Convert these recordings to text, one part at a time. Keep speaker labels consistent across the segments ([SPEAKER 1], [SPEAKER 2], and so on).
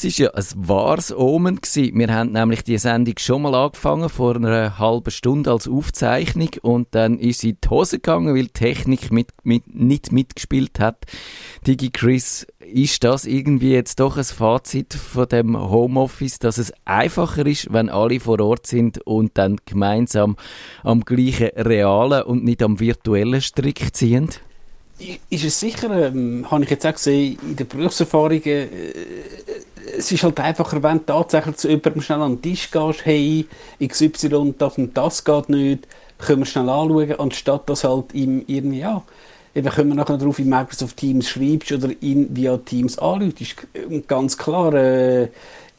[SPEAKER 1] Das ist ja ein wahres Omen gewesen. Wir haben nämlich die Sendung schon mal angefangen, vor einer halben Stunde als Aufzeichnung und dann ist sie in die Hose gegangen, weil die Technik mit, mit, nicht mitgespielt hat. Digi Chris, ist das irgendwie jetzt doch ein Fazit von dem Homeoffice, dass es einfacher ist, wenn alle vor Ort sind und dann gemeinsam am gleichen realen und nicht am virtuellen Strick ziehen?
[SPEAKER 2] Ist es sicher, ähm, habe ich jetzt auch gesehen, in den Berufserfahrungen, äh, es ist halt einfacher, wenn du tatsächlich zu jemandem schnell an den Tisch gehst, hey, XY, das und das geht nicht, können wir schnell anschauen, anstatt dass halt ihm irgendwie, ja, eben können wir nachher darauf in Microsoft Teams schreibst oder ihn via Teams anrufst. Und ganz klar, äh,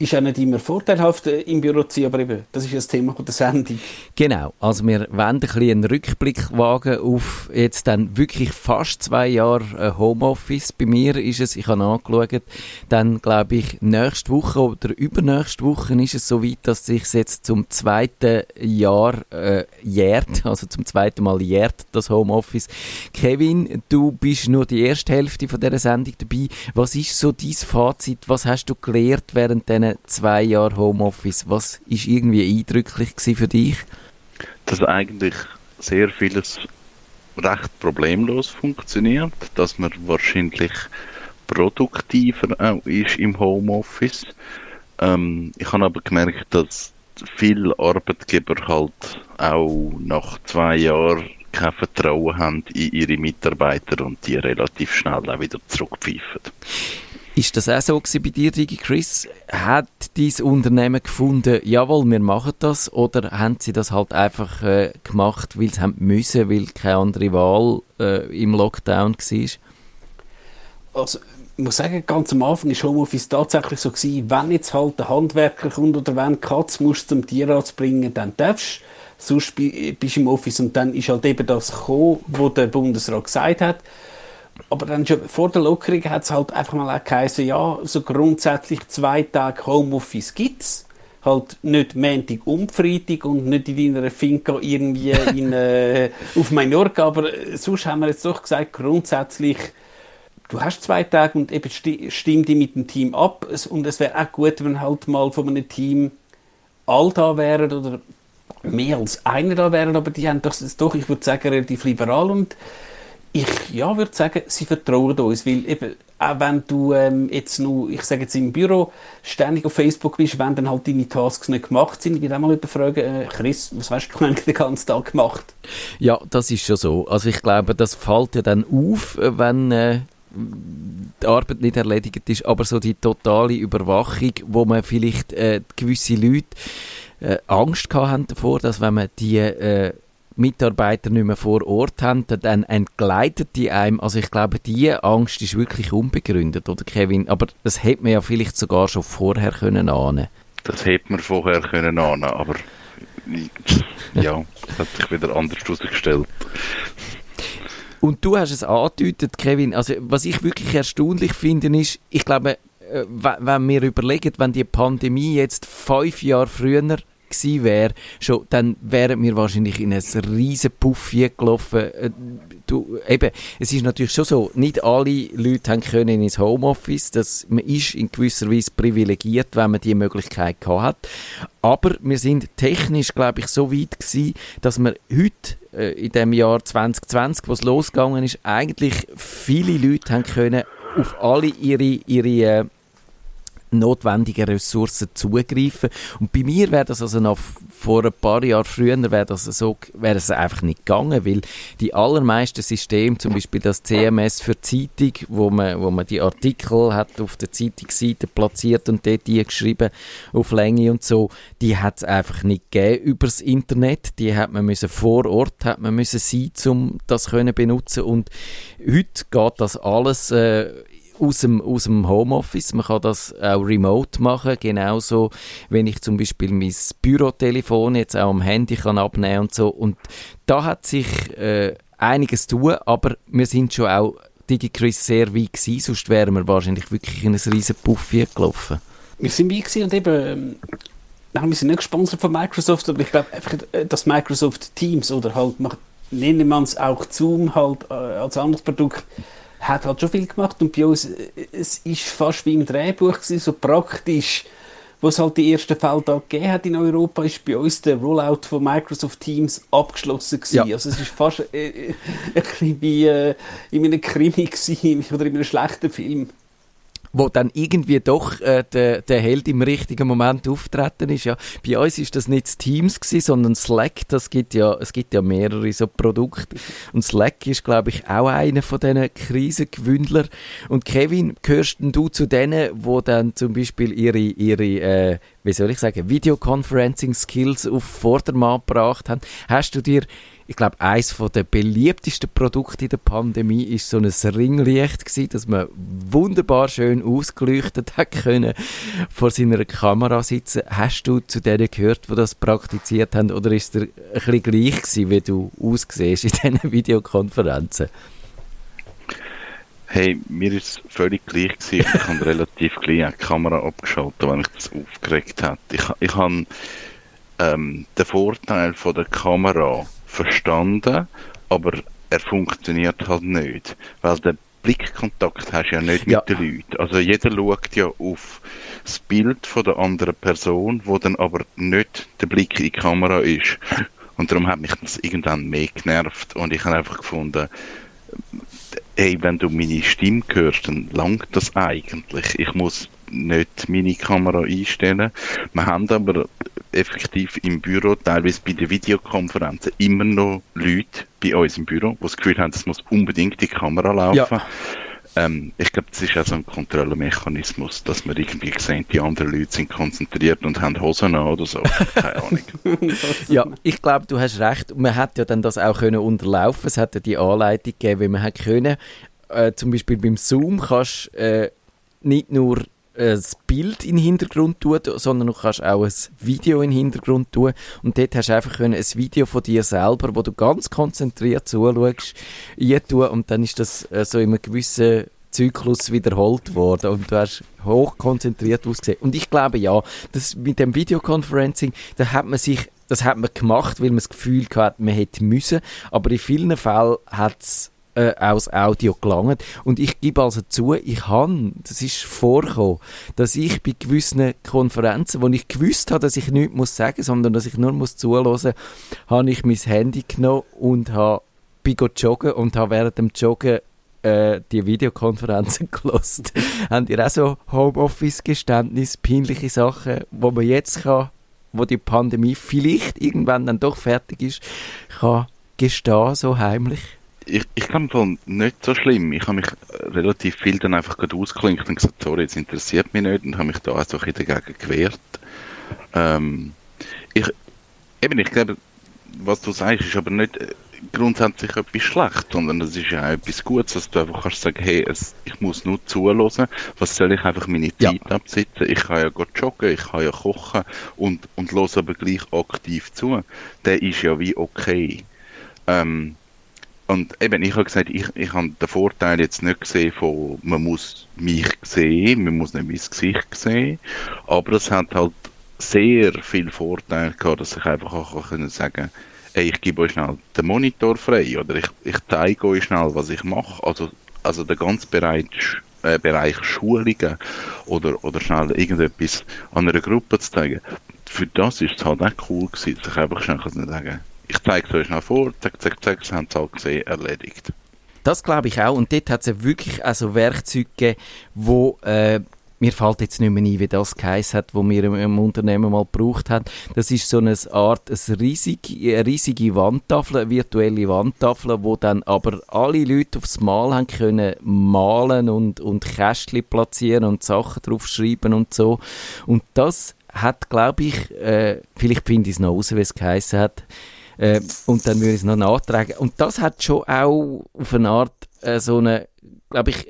[SPEAKER 2] ist auch nicht immer vorteilhaft äh, im Büro zu sein, aber eben, das ist das Thema der Sendung.
[SPEAKER 1] Genau, also wir wollen ein einen Rückblick wagen auf jetzt dann wirklich fast zwei Jahre äh, Homeoffice. Bei mir ist es, ich habe angeschaut, dann glaube ich nächste Woche oder übernächste Woche ist es so weit, dass sich jetzt zum zweiten Jahr äh, jährt, also zum zweiten Mal jährt das Homeoffice. Kevin, du bist nur die erste Hälfte von dieser Sendung dabei. Was ist so dein Fazit? Was hast du gelernt während diesen zwei Jahren Homeoffice, was ist irgendwie eindrücklich für dich?
[SPEAKER 3] Dass eigentlich sehr vieles recht problemlos funktioniert, dass man wahrscheinlich produktiver auch ist im Homeoffice. Ähm, ich habe aber gemerkt, dass viele Arbeitgeber halt auch nach zwei Jahren kein Vertrauen haben in ihre Mitarbeiter und die relativ schnell auch wieder zurückpfeifen.
[SPEAKER 1] Ist das auch so bei dir, Digi Chris? Hat dein Unternehmen gefunden, jawohl, wir machen das, oder haben sie das halt einfach äh, gemacht, weil sie müssen, weil keine andere Wahl äh, im Lockdown war?
[SPEAKER 2] Also, ich muss sagen, ganz am Anfang war Homeoffice tatsächlich so gewesen, wenn jetzt halt der Handwerker kommt oder wenn Katz musst zum Tierarzt bringen, dann darfst du. Sonst bist du im Office und dann ist halt eben das gekommen, was der Bundesrat gesagt hat aber dann schon vor der Lockerung hat es halt einfach mal auch geheißen, ja, so grundsätzlich zwei Tage Homeoffice gibt es. Halt nicht Montag und Freitag und nicht in deiner Finca irgendwie in, äh, auf Mallorca, aber äh, sonst haben wir jetzt doch gesagt, grundsätzlich, du hast zwei Tage und eben sti stimm die mit dem Team ab. Und es wäre auch gut, wenn halt mal von einem Team all da wären oder mehr als einer da wären, aber die haben das doch, ich würde sagen, relativ liberal und ich ja, würde sagen, sie vertrauen uns, weil eben, auch wenn du ähm, jetzt nur, ich sage jetzt im Büro, ständig auf Facebook bist, wenn dann halt deine Tasks nicht gemacht sind, ich würde auch mal fragen, äh, Chris, was hast du eigentlich den ganzen Tag gemacht?
[SPEAKER 1] Ja, das ist schon so. Also ich glaube, das fällt ja dann auf, äh, wenn äh, die Arbeit nicht erledigt ist, aber so die totale Überwachung, wo man vielleicht äh, gewisse Leute äh, Angst haben davor, dass wenn man die äh, Mitarbeiter nicht mehr vor Ort haben, dann entgleitet die einem. Also ich glaube, die Angst ist wirklich unbegründet, oder Kevin? Aber das hätte man ja vielleicht sogar schon vorher können ahnen.
[SPEAKER 3] Das hätte man vorher können ahnen, aber ja, das hat sich wieder anders herausgestellt.
[SPEAKER 1] Und du hast es angedeutet, Kevin. Also was ich wirklich erstaunlich finde, ist, ich glaube, äh, wenn wir überlegen, wenn die Pandemie jetzt fünf Jahre früher gewesen wäre, schon, dann wären wir wahrscheinlich in ein riesen Puff gelaufen. Äh, du, eben, es ist natürlich schon so, nicht alle Leute haben können ins Homeoffice. Das, man ist in gewisser Weise privilegiert, wenn man die Möglichkeit hat. Aber wir sind technisch, glaube ich, so weit gewesen, dass wir heute äh, in dem Jahr 2020, wo es losgegangen ist, eigentlich viele Leute haben können auf alle ihre, ihre äh, notwendigen Ressourcen zugreifen. Und bei mir wäre das also noch vor ein paar Jahren früher wäre das so, wäre es einfach nicht gegangen, weil die allermeisten Systeme, zum Beispiel das CMS für Zeitung, wo man, wo man die Artikel hat auf der Zeitungsseite platziert und dort die geschrieben auf Länge und so, die hat es einfach nicht gegeben übers Internet. Die hat man müssen vor Ort hat man müssen sein, um das können benutzen und heute geht das alles äh, aus dem, aus dem Homeoffice. Man kann das auch remote machen, genauso wenn ich zum Beispiel mein Bürotelefon jetzt auch am Handy kann abnehmen und so. Und da hat sich äh, einiges tun, aber wir sind schon auch DigiChris sehr weit gewesen, sonst wären wir wahrscheinlich wirklich in ein riesen Puffy gelaufen.
[SPEAKER 2] Wir sind weit gewesen und eben, ähm, nein, wir sind nicht gesponsert von Microsoft, aber ich glaube einfach, äh, dass Microsoft Teams oder halt, nennen man es auch Zoom halt äh, als anderes Produkt, hat halt schon viel gemacht und bei uns, äh, es ist fast wie im Drehbuch gewesen, so praktisch, wo es halt die ersten Fälle da gegeben hat in Europa, ist bei uns der Rollout von Microsoft Teams abgeschlossen gewesen. Ja. Also es ist fast äh, äh ein bisschen wie äh, in einem Krimi gewesen, oder in einem schlechten Film
[SPEAKER 1] wo dann irgendwie doch äh, der, der Held im richtigen Moment auftreten ist. Ja. Bei uns ist das nicht Teams gewesen, sondern Slack. Das gibt ja, es gibt ja mehrere so Produkte. Und Slack ist, glaube ich, auch einer von diesen Krisengewündler. Und Kevin, gehörst du zu denen, wo dann zum Beispiel ihre, ihre äh, wie soll ich sagen, Videoconferencing-Skills auf Vordermann gebracht haben? Hast du dir ich glaube, eines der beliebtesten Produkte in der Pandemie ist so ein Ringlicht gewesen, dass man wunderbar schön ausgeleuchtet hat können vor seiner Kamera sitzen. Hast du zu denen gehört, die das praktiziert haben, oder ist es ein bisschen gleich gewesen, wie du aussiehst in diesen Videokonferenzen?
[SPEAKER 3] Hey, mir ist es völlig gleich gewesen. Ich habe relativ gleich die Kamera abgeschaltet, wenn mich das aufgeregt hat. Ich, ich habe ähm, den Vorteil von der Kamera verstanden, aber er funktioniert halt nicht. Weil der Blickkontakt hast du ja nicht ja. mit den Leuten. Also jeder schaut ja auf das Bild von der anderen Person, wo dann aber nicht der Blick in die Kamera ist. Und darum hat mich das irgendwann mehr genervt und ich habe einfach gefunden, hey, wenn du meine Stimme hörst, dann langt das eigentlich. Ich muss nicht meine Kamera einstellen. Wir haben aber effektiv im Büro, teilweise bei den Videokonferenzen, immer noch Leute bei uns im Büro, die das Gefühl haben, es muss unbedingt die Kamera laufen. Ja. Ähm, ich glaube, das ist auch so ein Kontrollmechanismus, dass man irgendwie sehen, die anderen Leute sind konzentriert und haben Hosen an oder so. Keine Ahnung.
[SPEAKER 1] ja, ich glaube, du hast recht. Man hätte ja dann das auch können unterlaufen. Es hätte die Anleitung gegeben, wie man hätte können. Äh, zum Beispiel beim Zoom kannst äh, nicht nur das Bild in den Hintergrund tun, sondern du kannst auch ein Video in den Hintergrund tun. Und dort hast du einfach ein Video von dir selber, wo du ganz konzentriert zuschaust, tun und dann ist das äh, so in einem gewissen Zyklus wiederholt worden und du hast hoch konzentriert ausgesehen. Und ich glaube ja, das mit dem Videoconferencing, da hat man sich, das hat man gemacht, weil man das Gefühl hatte, man hätte müssen, aber in vielen Fällen hat es äh, aus Audio gelangt. Und ich gebe also zu, ich habe, das ist vorgekommen, dass ich bei gewissen Konferenzen, wo ich gewusst habe, dass ich nichts muss sagen, sondern dass ich nur muss zuhören, habe ich mein Handy genommen und habe bin joggen und habe während dem Joggen äh, die Videokonferenzen gelost. Habt ihr auch so Homeoffice-Geständnis, peinliche Sachen, wo man jetzt kann, wo die Pandemie vielleicht irgendwann dann doch fertig ist, kann gestehen, so heimlich?
[SPEAKER 3] Ich, ich kann von nicht so schlimm. Ich habe mich relativ viel dann einfach gerade ausgeklinkt und gesagt, sorry, jetzt interessiert mich nicht und habe mich da einfach dagegen gewehrt. Ähm, ich, eben, ich glaube, was du sagst, ist aber nicht grundsätzlich etwas schlecht, sondern es ist ja auch etwas Gutes, dass du einfach kannst sagen, hey, es, ich muss nur zuhören, was soll ich einfach meine Zeit ja. absitzen? Ich kann ja gut joggen, ich kann ja kochen und, und los aber gleich aktiv zu. Der ist ja wie okay. Ähm, und eben, ich habe gesagt, ich, ich habe den Vorteil jetzt nicht gesehen von, man muss mich sehen, man muss nicht mein Gesicht sehen, aber es hat halt sehr viel Vorteil gehabt, dass ich einfach auch können sagen ey, ich gebe euch schnell den Monitor frei oder ich, ich zeige euch schnell, was ich mache. Also, also der ganze Bereich, äh, Bereich Schulungen oder, oder schnell irgendetwas an einer Gruppe zu zeigen, für das ist es halt auch cool gewesen, dass ich einfach schnell sagen ich zeige es euch noch vor, zack, zack, zack, haben sie halt gesehen, erledigt.
[SPEAKER 1] Das glaube ich auch. Und dort hat es ja wirklich also Werkzeuge gegeben, wo äh, mir fällt jetzt nicht mehr ein, wie das geheißen hat, wo wir im, Unternehmen mal gebraucht haben. Das ist so eine Art, eine riesige, eine riesige Wandtafel, eine virtuelle Wandtafel, wo dann aber alle Leute aufs Mal haben können malen und, und Kästchen platzieren und Sachen draufschreiben und so. Und das hat, glaube ich, äh, vielleicht finde ich es noch raus, wie es geheißen hat, äh, und dann würde ich es noch nachtragen. Und das hat schon auch auf eine Art äh, so eine, glaube ich,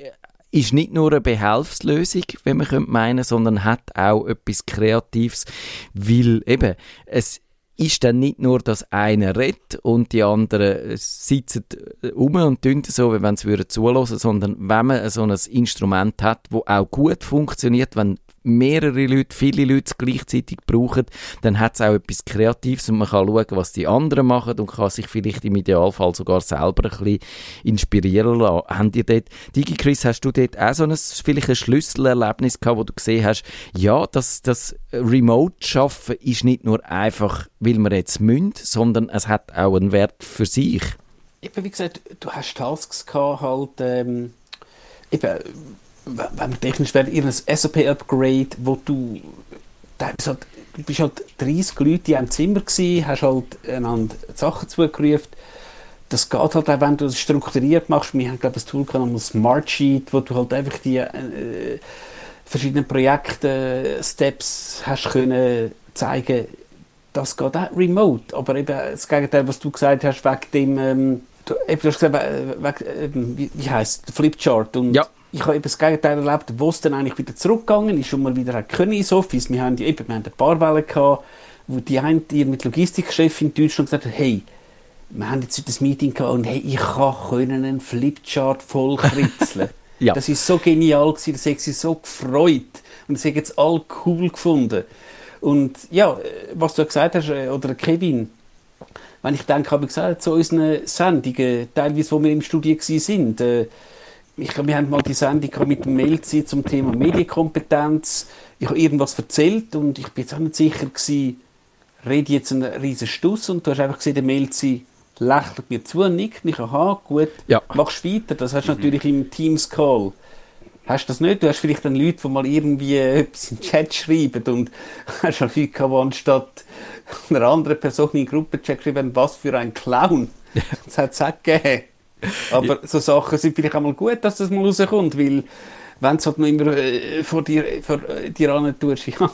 [SPEAKER 1] ist nicht nur eine Behelfslösung, wenn man könnte meinen, sondern hat auch etwas Kreatives, weil eben, es ist dann nicht nur, dass einer redet und die anderen sitzen um und tun so, wie wenn sie zulassen würden, sondern wenn man so ein Instrument hat, wo auch gut funktioniert, wenn mehrere Leute, viele Leute gleichzeitig brauchen, dann hat es auch etwas Kreatives und man kann schauen, was die anderen machen und kann sich vielleicht im Idealfall sogar selber ein bisschen inspirieren lassen. Habt ihr dort, DigiChris, hast du dort auch so ein, vielleicht ein Schlüsselerlebnis gehabt, wo du gesehen hast, ja, das, das Remote-Schaffen ist nicht nur einfach, weil man jetzt münd, sondern es hat auch einen Wert für sich.
[SPEAKER 2] Eben, wie gesagt, du hast Tasks gehabt, halt, ähm, eben, wenn technisch wäre, ein SAP-Upgrade, wo du, halt, du bist halt 30 Leute in einem Zimmer gewesen, hast halt einander Sachen zugerufen. Das geht halt auch, wenn du das strukturiert machst. Wir haben, glaube ich, ein Tool gehabt, Smartsheet, wo du halt einfach die äh, verschiedenen Projekte, Steps hast können zeigen. Das geht auch remote. Aber eben das Gegenteil, was du gesagt hast, wegen dem, ähm, du, eben, du hast gesagt, wegen, wie, wie heisst Flipchart. Und
[SPEAKER 1] ja
[SPEAKER 2] ich habe eben das Gegenteil erlebt, wo es dann eigentlich wieder zurückgegangen ist und man wieder hat können ins Office. Wir haben, eben, wir haben ein paar Wellen gehabt, wo die eine die mit Logistikchef in Deutschland gesagt hat, hey, wir haben jetzt das Meeting gehabt und hey, ich kann können einen Flipchart voll kritzeln. ja. Das ist so genial gewesen, das hat sich so gefreut und das haben jetzt alle cool gefunden. Und ja, was du gesagt hast, äh, oder Kevin, wenn ich denke, habe ich gesagt, zu unseren Sendungen, teilweise, wo wir im Studio waren, äh, ich, wir haben mal die Sendung mit dem Melzi zum Thema Medienkompetenz. Ich habe irgendwas erzählt und ich bin jetzt auch nicht sicher gewesen, rede jetzt einen riesen Stuss und du hast einfach gesehen, der Melzi lächelt mir zu und nickt. Ich, aha, gut, ja. machst weiter. Das hast du mhm. natürlich im Teams-Call. Hast du das nicht? Du hast vielleicht dann Leute, die mal irgendwie etwas in den Chat schreiben und hast auch Leute gehabt, die anstatt einer anderen Person in den Gruppenchat geschrieben was für ein Clown. Das hat es auch gegeben. Aber so Sachen sind vielleicht auch mal gut, dass das mal rauskommt, weil wenn es halt noch immer äh, vor dir, vor äh, dir an tust, ja.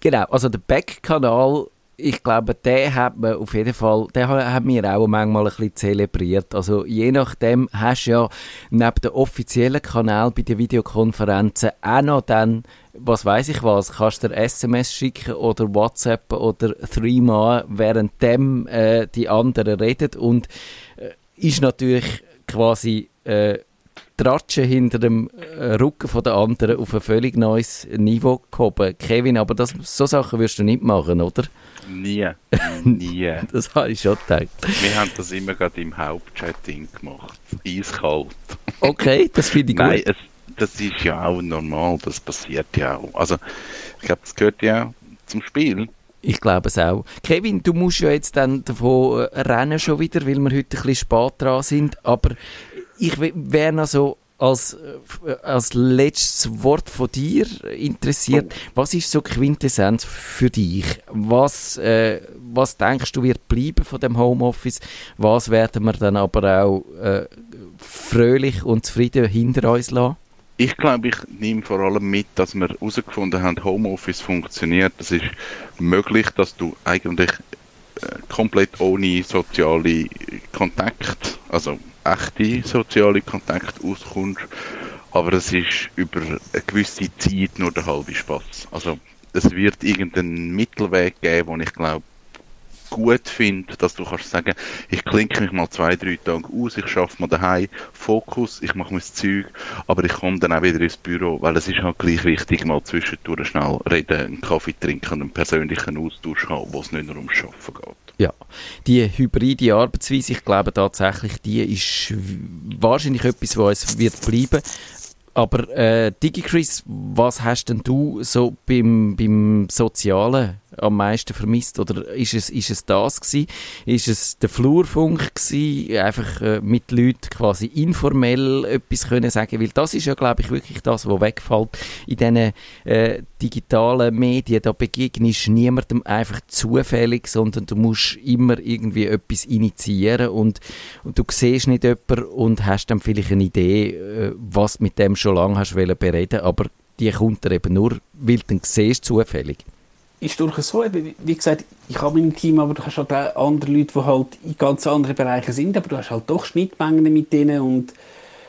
[SPEAKER 1] Genau, also der Back-Kanal, ich glaube, den hat man auf jeden Fall, den haben wir auch manchmal ein bisschen zelebriert. Also je nachdem hast du ja neben dem offiziellen Kanal bei den Videokonferenzen auch noch dann was weiß ich was, kannst du SMS schicken oder WhatsApp oder Threema, während dem äh, die anderen reden und äh, ist natürlich quasi äh, Tratschen hinter dem äh, Rücken von der anderen auf ein völlig neues Niveau gehoben. Kevin, aber das, so Sachen wirst du nicht machen, oder?
[SPEAKER 3] Nie. Nie.
[SPEAKER 1] das habe ich schon gedacht.
[SPEAKER 3] Wir haben das immer gerade im Hauptchatting gemacht. Eiskalt.
[SPEAKER 1] Okay, das finde ich gut.
[SPEAKER 3] Nein, es, das ist ja auch normal, das passiert ja auch. Also, ich glaube, das gehört ja zum Spiel.
[SPEAKER 1] Ich glaube es auch. Kevin, du musst ja jetzt dann davon äh, rennen schon wieder, weil wir heute ein bisschen spät dran sind. Aber ich wäre noch so als, äh, als letztes Wort von dir interessiert. Oh. Was ist so Quintessenz für dich? Was, äh, was denkst du wird bleiben von dem Homeoffice? Was werden wir dann aber auch äh, fröhlich und zufrieden hinter uns lassen?
[SPEAKER 3] Ich glaube, ich nehme vor allem mit, dass wir herausgefunden haben, Homeoffice funktioniert. Es ist möglich, dass du eigentlich äh, komplett ohne soziale Kontakt, also echte soziale Kontakt auskommst. Aber es ist über eine gewisse Zeit nur der halbe Spaß. Also es wird irgendeinen Mittelweg geben, wo ich glaube, gut finde, dass du kannst sagen, ich klinke mich mal zwei, drei Tage aus, ich schaffe mal daheim, Fokus, ich mache mein Zeug, aber ich komme dann auch wieder ins Büro, weil es ist halt gleich wichtig, mal zwischendurch schnell reden, einen Kaffee trinken und einen persönlichen Austausch haben, wo es nicht nur ums Arbeiten geht.
[SPEAKER 1] Ja, die hybride Arbeitsweise, ich glaube tatsächlich, die ist wahrscheinlich etwas, was wird bleiben. Aber äh, DigiChris, was hast denn du so beim, beim Sozialen am meisten vermisst? Oder ist es, ist es das gewesen? Ist es der Flurfunk gewesen? Einfach äh, mit Leuten quasi informell etwas können sagen? Weil das ist ja, glaube ich, wirklich das, was wegfällt. In diesen äh, digitalen Medien, da begegnest du niemandem einfach zufällig, sondern du musst immer irgendwie etwas initiieren und, und du siehst nicht jemanden und hast dann vielleicht eine Idee, äh, was mit dem schon lange hast bereden aber die kommt dir eben nur, weil du siehst zufällig
[SPEAKER 2] ist durchaus so. Wie gesagt, ich habe mein Team, aber du hast halt auch andere Leute, die halt in ganz anderen Bereichen sind, aber du hast halt doch Schnittmengen mit denen und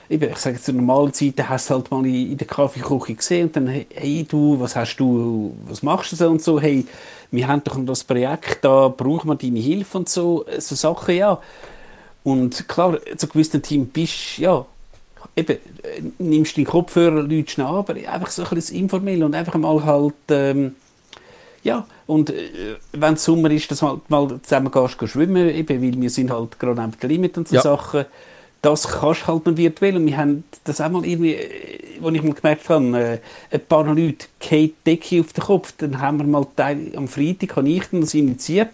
[SPEAKER 2] eben, ich sage zu normalen Zeiten hast du halt mal in der Kaffeeküche gesehen und dann, hey du, was hast du, was machst du so und so, hey, wir haben doch das Projekt, da brauchen wir deine Hilfe und so, so Sachen, ja. Und klar, zu gewissen Team bist ja, eben, äh, nimmst den Kopfhörer, lütst an, aber einfach so ein bisschen informell und einfach mal halt, ähm, ja, und äh, wenn es Sommer ist, dass du halt mal zusammen gehst, gehst schwimmen, eben, weil wir sind halt gerade am Limit und so ja. Sachen, das kannst du halt noch virtuell und wir haben das auch mal irgendwie, äh, wo ich mal gemerkt habe, äh, ein paar Leute die Decke auf den Kopf, dann haben wir mal am Freitag, habe ich das initiiert,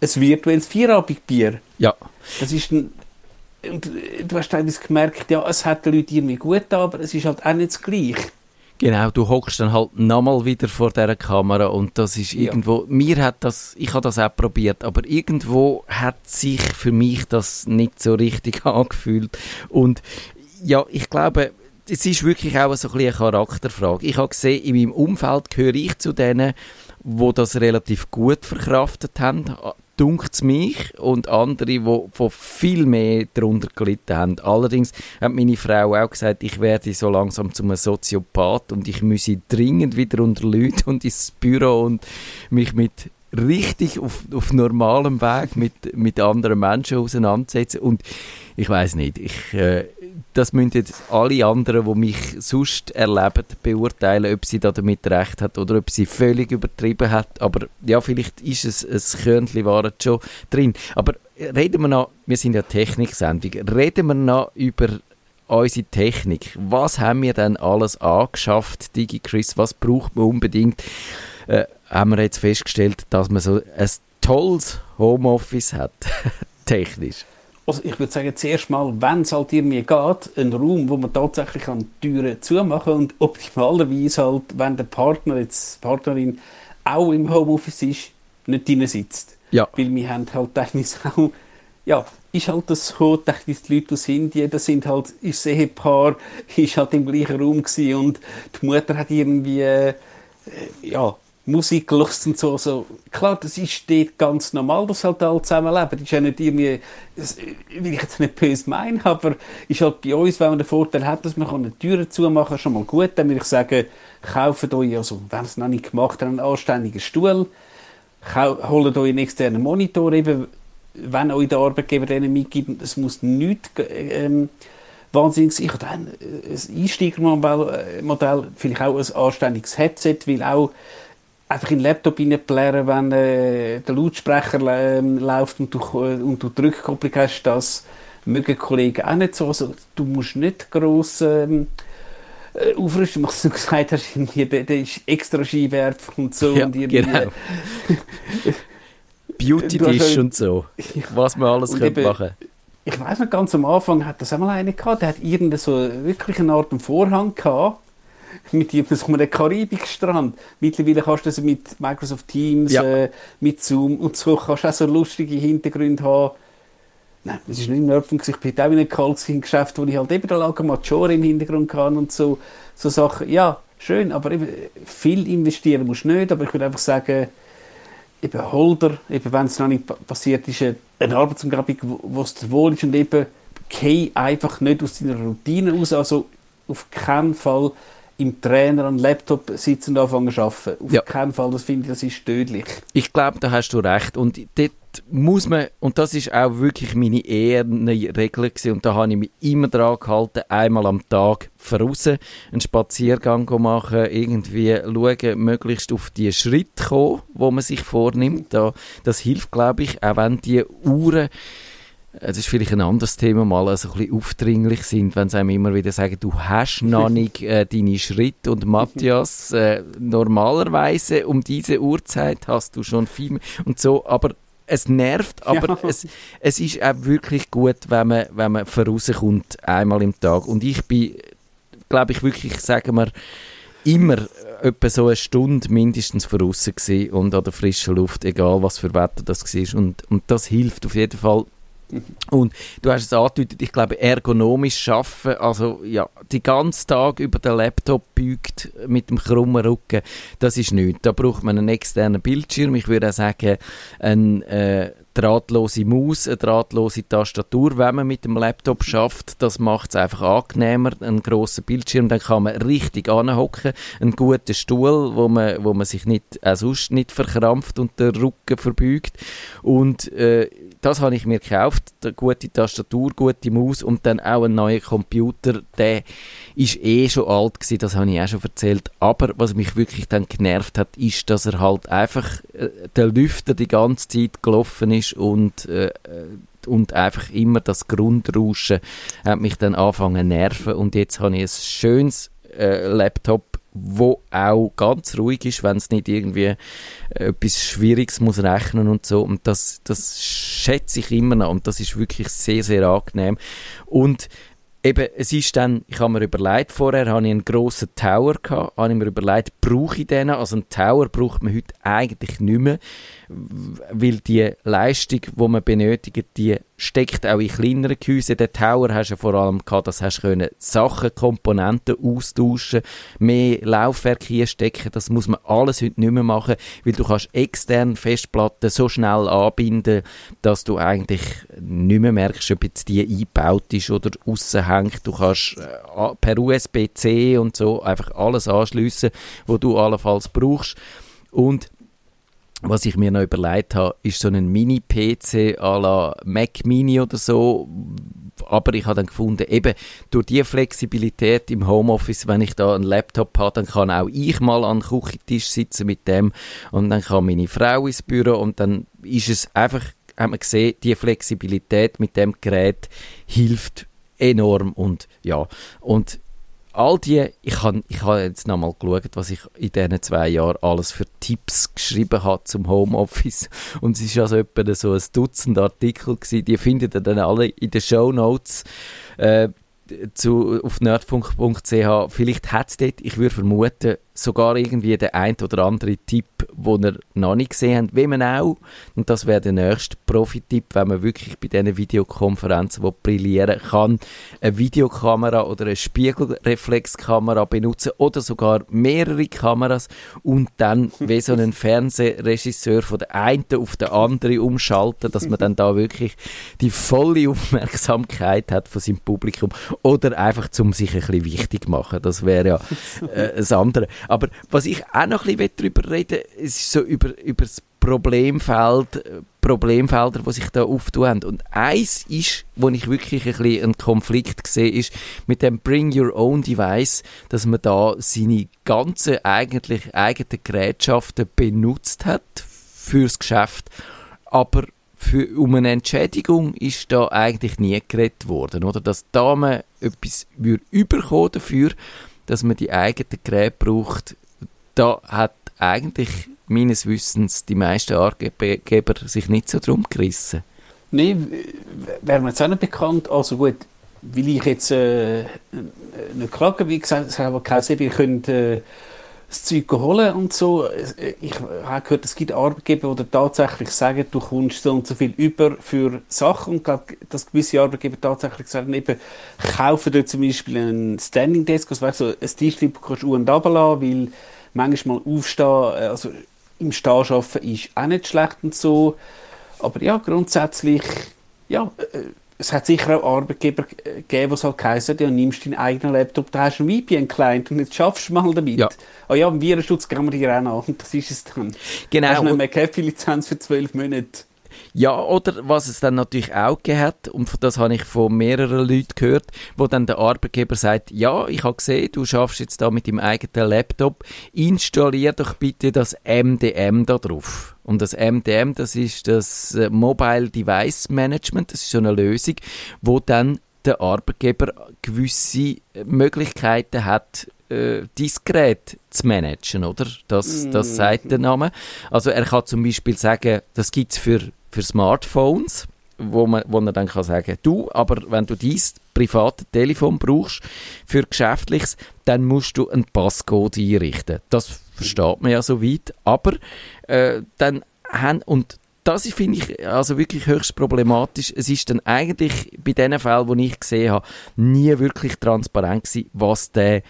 [SPEAKER 2] ein virtuelles Vierabendbier.
[SPEAKER 1] Ja.
[SPEAKER 2] Das ist ein, und äh, du hast teilweise gemerkt, ja, es hat den Leuten irgendwie gut, aber es ist halt auch nicht das Gleiche.
[SPEAKER 1] Genau, du hockst dann halt nochmal wieder vor dieser Kamera und das ist irgendwo, ja. mir hat das, ich habe das auch probiert, aber irgendwo hat sich für mich das nicht so richtig angefühlt und ja, ich glaube, es ist wirklich auch so ein eine Charakterfrage. Ich habe gesehen, in meinem Umfeld gehöre ich zu denen, wo das relativ gut verkraftet haben, dunkt mich, und andere, die, die viel mehr darunter gelitten haben. Allerdings hat meine Frau auch gesagt, ich werde so langsam zum Soziopath und ich müsse dringend wieder unter Leute und ins Büro und mich mit richtig auf, auf normalem Weg mit, mit anderen Menschen auseinandersetzen. Und ich weiß nicht, ich, äh, das müssen jetzt alle anderen, die mich sonst erleben, beurteilen, ob sie da damit recht hat oder ob sie völlig übertrieben hat. Aber ja, vielleicht ist es ein Körnchen Wahrheit schon drin. Aber reden wir noch, wir sind ja Techniksendung, reden wir noch über unsere Technik. Was haben wir denn alles angeschafft, DigiChris? Was braucht man unbedingt? Äh, haben wir jetzt festgestellt, dass man so ein tolles Homeoffice hat, technisch.
[SPEAKER 2] Also ich würde sagen, zuerst mal, wenn es halt irgendwie geht, ein Raum, wo man tatsächlich an die Türen zumachen und optimalerweise halt, wenn der Partner, jetzt Partnerin, auch im Homeoffice ist, nicht drin sitzt.
[SPEAKER 1] Ja.
[SPEAKER 2] Weil wir haben halt teilweise auch, ja, ist halt das so, teilweise die Leute aus Indien, das sind halt, ist das Ehepaar, ist halt im gleichen Raum gewesen und die Mutter hat irgendwie, äh, ja, Musik gehört und so, so. Klar, das ist dort ganz normal, dass halt alle zusammenleben. Das ist ja nicht irgendwie, will ich jetzt nicht böse meinen, aber ist halt bei uns, wenn man den Vorteil hat, dass man die Türen zumachen kann, schon mal gut. Dann würde ich sagen, kauft euch, also, wenn es noch nicht gemacht habt, einen anständigen Stuhl, holt euch einen externen Monitor, eben, wenn euch der Arbeitgeber denen mitgibt, es muss nichts, ähm, wahnsinnig Ich habe ein, ein Einsteigermodell, vielleicht auch ein anständiges Headset, weil auch einfach in den Laptop reinblären, wenn äh, der Lautsprecher äh, läuft und du, und du die Rückkopplung hast, das mögen Kollegen auch nicht so. Also, du musst nicht gross ähm, äh, aufrüsten, was du gesagt hast, der, der ist extra Skiwerfer und so.
[SPEAKER 1] Ja,
[SPEAKER 2] und
[SPEAKER 1] genau. Beauty-Dish und so, was man alles könnte eben, machen
[SPEAKER 2] Ich weiß noch, ganz am Anfang hat das einmal einer gehabt, der hat irgendeine so wirklich eine Art Vorhang gehabt mit einem Karibikstrand. Mittlerweile kannst du das mit Microsoft Teams, ja. äh, mit Zoom und so kannst du auch so lustige Hintergründe haben. Nein, das ist nicht im Nerven. Ich bin auch in einem Colskin-Geschäft, wo ich halt eben der Lager Maggiore im Hintergrund kann und so, so Sachen. Ja, schön, aber eben viel investieren musst du nicht. Aber ich würde einfach sagen, eben Holder, eben wenn es noch nicht passiert ist, eine Arbeitsumgebung, wo es dir wohl ist und eben geh einfach nicht aus deiner Routine aus. Also auf keinen Fall im Trainer am Laptop sitzen und anfangen zu arbeiten. Auf ja. keinen Fall, das finde ich, das ist tödlich.
[SPEAKER 1] Ich glaube, da hast du recht. Und dort muss man, und das ist auch wirklich meine eherne Regel gewesen, und da habe ich mich immer dran gehalten, einmal am Tag voraus einen Spaziergang machen, irgendwie schauen, möglichst auf die Schritte kommen, wo man sich vornimmt. Da, das hilft, glaube ich, auch wenn die Uhren es ist vielleicht ein anderes Thema, mal also ein bisschen aufdringlich sind, wenn sie einem immer wieder sagen, du hast noch nicht äh, deine Schritte und Matthias, äh, normalerweise um diese Uhrzeit hast du schon viel mehr und so, aber es nervt, aber ja. es, es ist auch wirklich gut, wenn man, wenn man vorauskommt, einmal im Tag. Und ich bin, glaube ich, wirklich, sagen wir, immer etwa so eine Stunde mindestens voraus und an der frischen Luft, egal was für Wetter das war. Und, und das hilft auf jeden Fall und du hast es angedeutet, ich glaube, ergonomisch arbeiten, also ja, die ganzen Tag über den Laptop beugt mit dem krummen Rücken, das ist nichts. Da braucht man einen externen Bildschirm. Ich würde auch sagen, ein äh, drahtlose Maus, eine drahtlose Tastatur, wenn man mit dem Laptop schafft. Das macht es einfach angenehmer. Ein grosser Bildschirm, dann kann man richtig anhocken. Ein guter Stuhl, wo man, wo man sich nicht, auch sonst nicht verkrampft und den Rücken verbeugt. Und äh, das habe ich mir gekauft. Eine gute Tastatur, gute Maus und dann auch ein neuer Computer. Der ist eh schon alt gewesen, das habe ich auch schon erzählt. Aber was mich wirklich dann genervt hat, ist, dass er halt einfach äh, der Lüfter die ganze Zeit gelaufen ist und äh, und einfach immer das Grundrauschen hat mich dann angefangen zu nerven und jetzt habe ich ein schönes äh, Laptop wo auch ganz ruhig ist, wenn es nicht irgendwie äh, etwas Schwieriges muss rechnen und so. Und das, das schätze ich immer noch und das ist wirklich sehr, sehr angenehm. Und eben, es ist dann, ich habe mir überlegt, vorher hatte ich einen grossen Tower gehabt, habe ich mir überlegt, brauche ich den? Also einen Tower braucht man heute eigentlich nicht mehr, weil die Leistung, die man benötigt, die steckt auch in kleineren Gehäusen. Den Tower hast du vor allem gehabt, dass hast können Sachen, Komponenten austauschen, mehr Laufwerk hier stecken. Das muss man alles heute nicht mehr machen, weil du kannst extern Festplatten so schnell anbinden, dass du eigentlich nicht mehr merkst, ob jetzt die eingebaut ist oder außenhängt. Du kannst äh, per USB-C und so einfach alles anschliessen, wo du allenfalls brauchst. Und was ich mir noch überlegt habe, ist so ein Mini-PC à la Mac Mini oder so. Aber ich habe dann gefunden, eben durch die Flexibilität im Homeoffice, wenn ich da einen Laptop habe, dann kann auch ich mal an den Küchentisch sitzen mit dem und dann kann meine Frau ins Büro und dann ist es einfach, hat man gesehen, die Flexibilität mit dem Gerät hilft enorm und ja, und all die, ich habe ich hab jetzt nochmal geschaut, was ich in diesen zwei Jahren alles für Tipps geschrieben habe zum Homeoffice und es ist also etwa so ein Dutzend Artikel gewesen, die findet ihr dann alle in den Show Notes. Äh, zu, auf nerdfunk.ch. Vielleicht hat es dort, ich würde vermuten, sogar irgendwie der ein oder andere Tipp, den ihr noch nicht gesehen habt, wie man auch, und das wäre der nächste Profi-Tipp, wenn man wirklich bei diesen Videokonferenzen brillieren kann, eine Videokamera oder eine Spiegelreflexkamera benutzen oder sogar mehrere Kameras und dann wie so einen Fernsehregisseur von der einen auf den anderen umschalten, dass man dann da wirklich die volle Aufmerksamkeit hat von seinem Publikum oder einfach zum sich ein bisschen wichtig machen, das wäre ja äh, das andere. Aber was ich auch noch ein bisschen darüber reden ist so über, über das Problemfeld, Problemfelder, die sich da auftun. Und eins ist, wo ich wirklich ein bisschen einen Konflikt sehe, ist mit dem Bring Your Own Device, dass man da seine ganzen eigentlich eigenen Gerätschaften benutzt hat fürs Geschäft, aber für, um eine Entschädigung ist da eigentlich nie geredet worden, oder? Dass da man etwas überkommen dafür, dass man die eigenen Geräte braucht, da hat eigentlich meines Wissens die meisten Arbeitgeber sich nicht so drum gerissen.
[SPEAKER 2] Nein, wäre mir jetzt auch nicht bekannt. Also gut, will ich jetzt äh, nicht klagen, wie gesagt, es habe keine Sinn, ihr könnt äh, das Zeug holen und so. Ich habe gehört, es gibt Arbeitgeber, die tatsächlich sagen, du kommst so und so viel über für Sachen. Und dass gewisse Arbeitgeber tatsächlich sagen, eben, kaufen dir zum Beispiel ein Standing Desk, also weißt, so ein Tischchen kannst du und runterlassen, weil manchmal aufstehen, äh, also im Stehen arbeiten ist auch nicht schlecht und so. Aber ja, grundsätzlich, ja, äh, es hat sicher auch Arbeitgeber gegeben, die halt geheißen ja, nimmst deinen eigenen Laptop, da hast du einen VPN-Client und jetzt schaffst du mal damit. Ja. Oh ja, einen Virenschutz gehen wir dir auch an und das ist es dann.
[SPEAKER 1] Genau. Hast
[SPEAKER 2] du eine McAfee-Lizenz für zwölf Monate.
[SPEAKER 1] Ja, oder was es dann natürlich auch hat, und das habe ich von mehreren Leuten gehört, wo dann der Arbeitgeber sagt, ja, ich habe gesehen, du schaffst jetzt da mit dem eigenen Laptop, installier doch bitte das MDM da drauf. Und das MDM, das ist das äh, Mobile Device Management, das ist so eine Lösung, wo dann der Arbeitgeber gewisse Möglichkeiten hat, äh, diskret zu managen, oder? Das, das mm. sagt der Name. Also er kann zum Beispiel sagen, das gibt es für, für Smartphones, wo, man, wo er dann kann sagen, du, aber wenn du dein privates Telefon brauchst für Geschäftliches, dann musst du einen Passcode einrichten. Das versteht man ja so weit, aber äh, dann haben, und das finde ich also wirklich höchst problematisch. Es ist dann eigentlich bei den Fällen, die ich gesehen habe, nie wirklich transparent gewesen, was der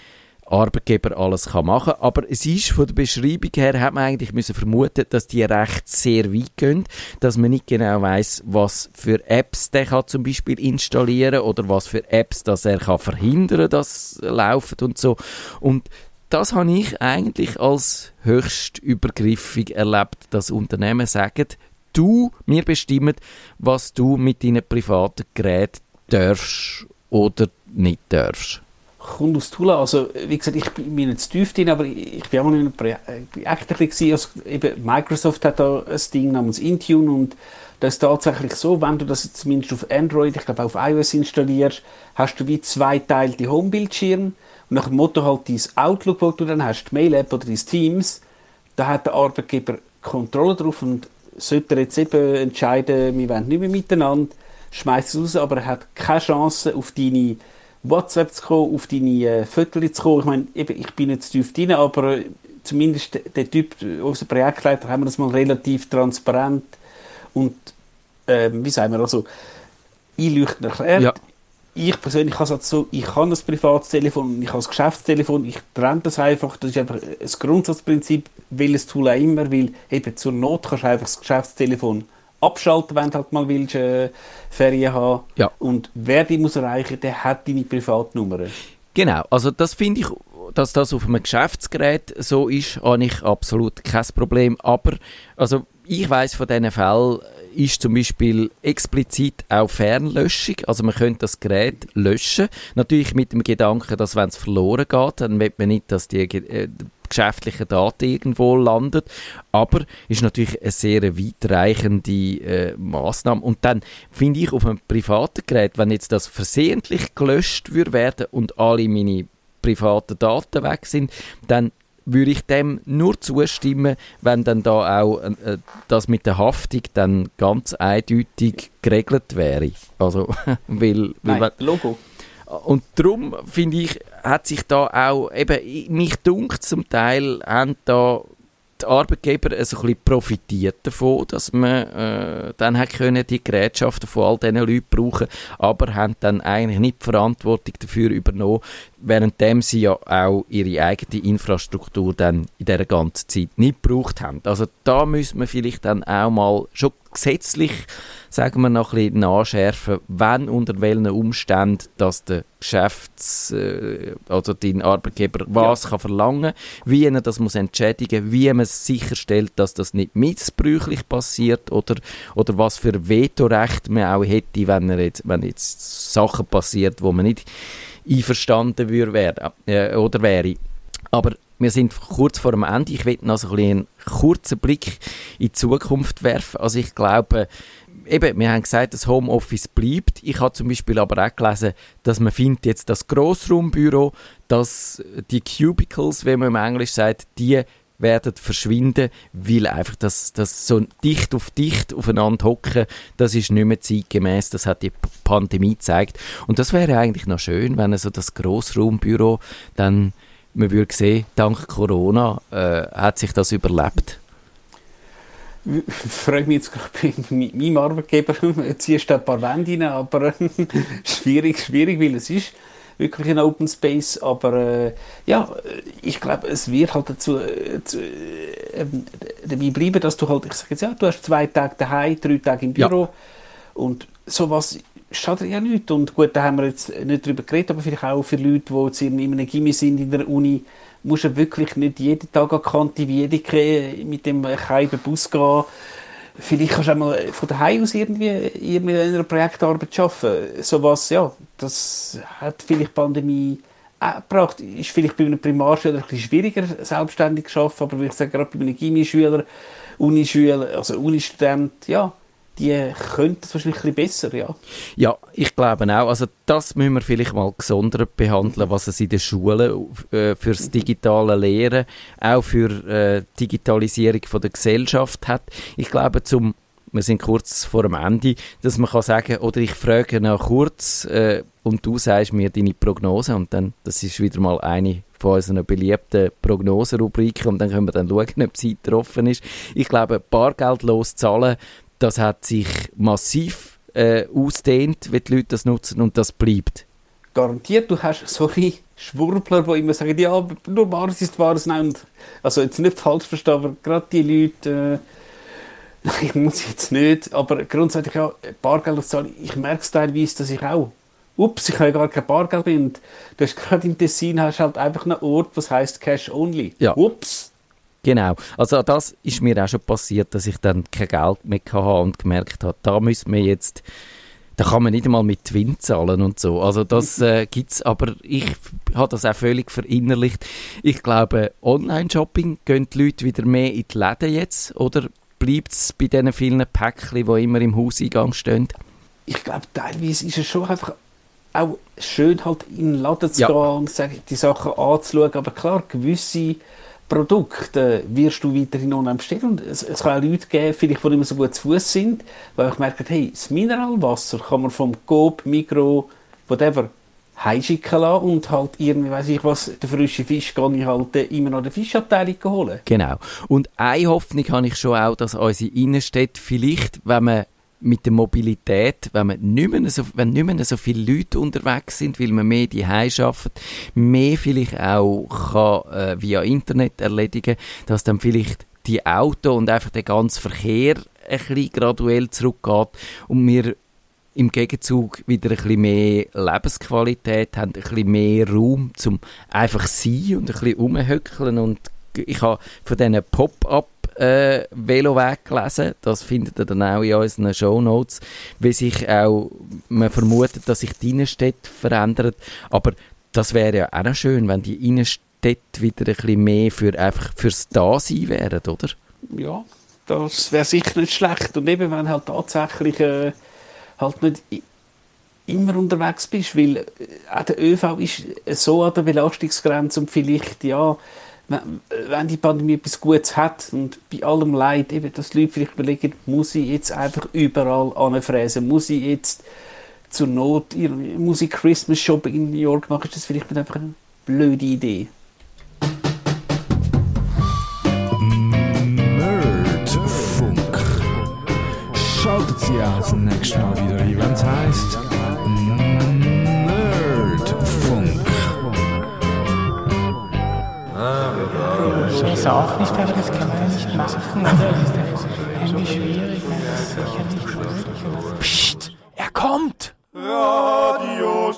[SPEAKER 1] Arbeitgeber alles kann machen Aber es ist von der Beschreibung her, hat man eigentlich müssen vermuten, dass die recht sehr weit gehen, dass man nicht genau weiß, was für Apps der kann zum Beispiel installieren oder was für Apps, dass er kann verhindern, dass laufen und so. Und das habe ich eigentlich als höchst übergriffig erlebt, dass Unternehmen sagen, du, wir bestimmen, was du mit deinen privaten Geräten darfst oder nicht darfst.
[SPEAKER 2] Kommt aus Tula, also wie gesagt, ich bin nicht zu tief drin, aber ich bin auch mal in einem Projekt gewesen, also eben Microsoft hat da ein Ding namens Intune und das ist tatsächlich so, wenn du das zumindest auf Android, ich glaube auf iOS installierst, hast du wie zwei zweiteilte Homebildschirme und nach dem Motto halt dein Outlook, wo du dann hast, die Mail-App oder dein Teams, da hat der Arbeitgeber Kontrolle drauf und sollte er jetzt eben entscheiden, wir wollen nicht mehr miteinander, schmeißt es raus, aber er hat keine Chance, auf deine WhatsApp zu kommen, auf deine äh, Fotos zu kommen. Ich meine, eben, ich bin zu tief drin, aber zumindest der Typ, unser Projektleiter, haben wir das mal relativ transparent und, ähm, wie sagen wir, also, einleuchtend erklärt. Ja. Ich persönlich habe es so, ich habe ein privates Telefon und ich habe ein Geschäftstelefon, ich trenne das einfach, das ist einfach ein Grundsatzprinzip, welches Tool auch immer, weil eben zur Not kannst du einfach das Geschäftstelefon abschalten, wenn du halt mal willst, äh, Ferien haben.
[SPEAKER 1] Ja.
[SPEAKER 2] Und wer die muss erreichen, der hat deine Privatnummer.
[SPEAKER 1] Genau, also das finde ich, dass das auf einem Geschäftsgerät so ist, habe ich absolut kein Problem. Aber also ich weiß von diesen Fällen, ist zum Beispiel explizit auch Fernlöschung. Also man könnte das Gerät löschen. Natürlich mit dem Gedanken, dass wenn es verloren geht, dann will man nicht, dass die äh, geschäftlichen Daten irgendwo landet. Aber ist natürlich eine sehr weitreichende äh, Maßnahme. Und dann finde ich auf einem privaten Gerät, wenn jetzt das versehentlich gelöscht würde werden und alle meine privaten Daten weg sind, dann würde ich dem nur zustimmen, wenn dann da auch äh, das mit der Haftung dann ganz eindeutig geregelt wäre. Also, weil,
[SPEAKER 2] Nein, weil, Logo.
[SPEAKER 1] Und darum finde ich, hat sich da auch, eben, mich dunkt zum Teil, haben da die Arbeitgeber ein bisschen profitiert davon, dass man äh, dann hat können die Gerätschaften von all diesen Leuten brauchen, aber haben dann eigentlich nicht die Verantwortung dafür übernommen, währenddem sie ja auch ihre eigene Infrastruktur dann in dieser ganzen Zeit nicht gebraucht haben. Also da müssen wir vielleicht dann auch mal schon gesetzlich sagen wir noch ein bisschen nachschärfen, wenn unter welchen Umständen dass der Geschäfts- äh, oder dein Arbeitgeber was ja. kann verlangen, wie er das muss entschädigen, wie man sicherstellt, dass das nicht missbräuchlich passiert oder, oder was für Vetorecht man auch hätte, wenn, er jetzt, wenn jetzt Sachen passiert, wo man nicht einverstanden würde, äh, oder wäre. Aber wir sind kurz vor dem Ende. Ich möchte noch so ein einen kurzen Blick in die Zukunft werfen. Also ich glaube, eben, wir haben gesagt, das Homeoffice bleibt. Ich habe zum Beispiel aber auch gelesen, dass man findet jetzt das Grossraumbüro, dass die Cubicles, wie man im Englisch sagt, die werden verschwinden, weil einfach das, das so dicht auf dicht aufeinander hocken, das ist nicht mehr zeitgemäß, das hat die Pandemie gezeigt. Und das wäre eigentlich noch schön, wenn also das Grossraumbüro dann, man würde sehen, dank Corona äh, hat sich das überlebt
[SPEAKER 2] ich freue mich jetzt gerade bei meinem Arbeitgeber, ziehst du ein paar Wände rein, aber schwierig, schwierig, weil es ist wirklich ein Open Space, aber äh, ja, ich glaube, es wird halt dazu äh, zu, äh, dabei bleiben, dass du halt, ich sage jetzt, ja, du hast zwei Tage daheim, drei Tage im Büro ja. und sowas schadet ja nicht und gut, da haben wir jetzt nicht drüber geredet, aber vielleicht auch für Leute, die jetzt in einem Gimmi sind in der Uni, musst du wirklich nicht jeden Tag an Kante wie jede mit dem kalten Bus gehen. Vielleicht kannst du auch mal von daheim aus irgendwie in einer Projektarbeit arbeiten. So was, ja, das hat vielleicht die Pandemie auch gebracht. Ist vielleicht bei einem Primarschüler ein bisschen schwieriger, selbstständig zu arbeiten, aber ich sage gerade bei einem Gimmischüler, Unischüler, also Unistudent, ja, die könnten es wahrscheinlich ein bisschen besser, ja.
[SPEAKER 1] Ja, ich glaube auch. Also das müssen wir vielleicht mal gesondert behandeln, was es in den Schulen äh, fürs digitale Lehren, auch für äh, Digitalisierung von der Gesellschaft hat. Ich glaube, zum wir sind kurz vor dem Ende, dass man kann sagen, oder ich frage noch kurz äh, und du sagst mir deine Prognose und dann, das ist wieder mal eine von unseren beliebten Prognoserubriken und dann können wir dann schauen, ob sie getroffen ist. Ich glaube, bargeldlos zahlen, das hat sich massiv äh, ausdehnt, wie die Leute das nutzen und das bleibt.
[SPEAKER 2] Garantiert, du hast, sorry, Schwurbler, die immer sagen, ja, nur Wahres ist Wahres. Nein, und, also jetzt nicht falsch verstehen, aber gerade die Leute, äh, nein, ich muss jetzt nicht, aber grundsätzlich ja, Bargeld auszahlen, ich merke es teilweise, dass ich auch, ups, ich habe ja gar kein Bargeld mehr und du hast gerade im Tessin hast halt einfach einen Ort, was heißt Cash Only.
[SPEAKER 1] Ja.
[SPEAKER 2] Ups.
[SPEAKER 1] Genau. Also das ist mir auch schon passiert, dass ich dann kein Geld mehr hatte und gemerkt habe, da müssen wir jetzt, da kann man nicht einmal mit Twin zahlen und so. Also das äh, gibt's, aber ich habe das auch völlig verinnerlicht. Ich glaube, Online-Shopping gehen die Leute wieder mehr in die Läden jetzt oder bleibt es bei diesen vielen Päckchen, die immer im Hauseingang stehen?
[SPEAKER 2] Ich glaube, teilweise ist es schon einfach auch schön, halt in den Laden zu
[SPEAKER 1] Ja.
[SPEAKER 2] gehen und die Sachen anzuschauen. Aber klar, gewisse Produkte wirst du weiterhin online bestellen. Und es, es kann auch Leute geben, vielleicht, die nicht mehr so gut zu Fuß sind, weil ich merke, hey, das Mineralwasser kann man vom Coop, Migro, whatever, heimschicken lassen und halt irgendwie, weiß ich was, den frischen Fisch kann ich halt äh, immer noch der Fischabteilung holen.
[SPEAKER 1] Genau. Und eine Hoffnung habe ich schon auch, dass unsere Innenstädte vielleicht, wenn man mit der Mobilität, wenn man nicht mehr so, wenn nicht mehr so viele Leute unterwegs sind, weil man mehr die arbeiten, mehr vielleicht auch kann, äh, via Internet erledigen, dass dann vielleicht die Auto und einfach der ganze Verkehr ein bisschen graduell zurückgeht und wir im Gegenzug wieder ein bisschen mehr Lebensqualität haben, ein bisschen mehr Raum zum einfach sein und ein bisschen rumhöckeln und ich habe von diesen Pop-up äh, Veloweg gelesen, das findet ihr dann auch in unseren Shownotes, wie sich auch, man vermutet, dass sich die Innenstädte verändern, aber das wäre ja auch noch schön, wenn die Innenstädte wieder ein bisschen mehr für einfach fürs Dasein wären, oder?
[SPEAKER 2] ja, das wäre sicher nicht schlecht. Und eben, wenn halt tatsächlich äh, halt nicht immer unterwegs bist, weil äh, auch der ÖV ist so an der Belastungsgrenze und vielleicht, ja, wenn, die Pandemie etwas Gutes hat und bei allem Leid, eben, dass Leute vielleicht überlegen, muss ich jetzt einfach überall anfräsen, muss ich jetzt zur Not, muss ich Christmas Shopping in New York machen, ist das vielleicht einfach eine blöde Idee.
[SPEAKER 4] Nerdfunk. Schaltet Sie auch das nächste Mal wieder ein, wenn es heisst
[SPEAKER 5] Weiß auch nicht, aber das kann man ja nicht machen. Also, das ist irgendwie schwierig. ne? Das ist sicher nicht möglich.
[SPEAKER 4] Psst, er kommt!
[SPEAKER 5] Ja.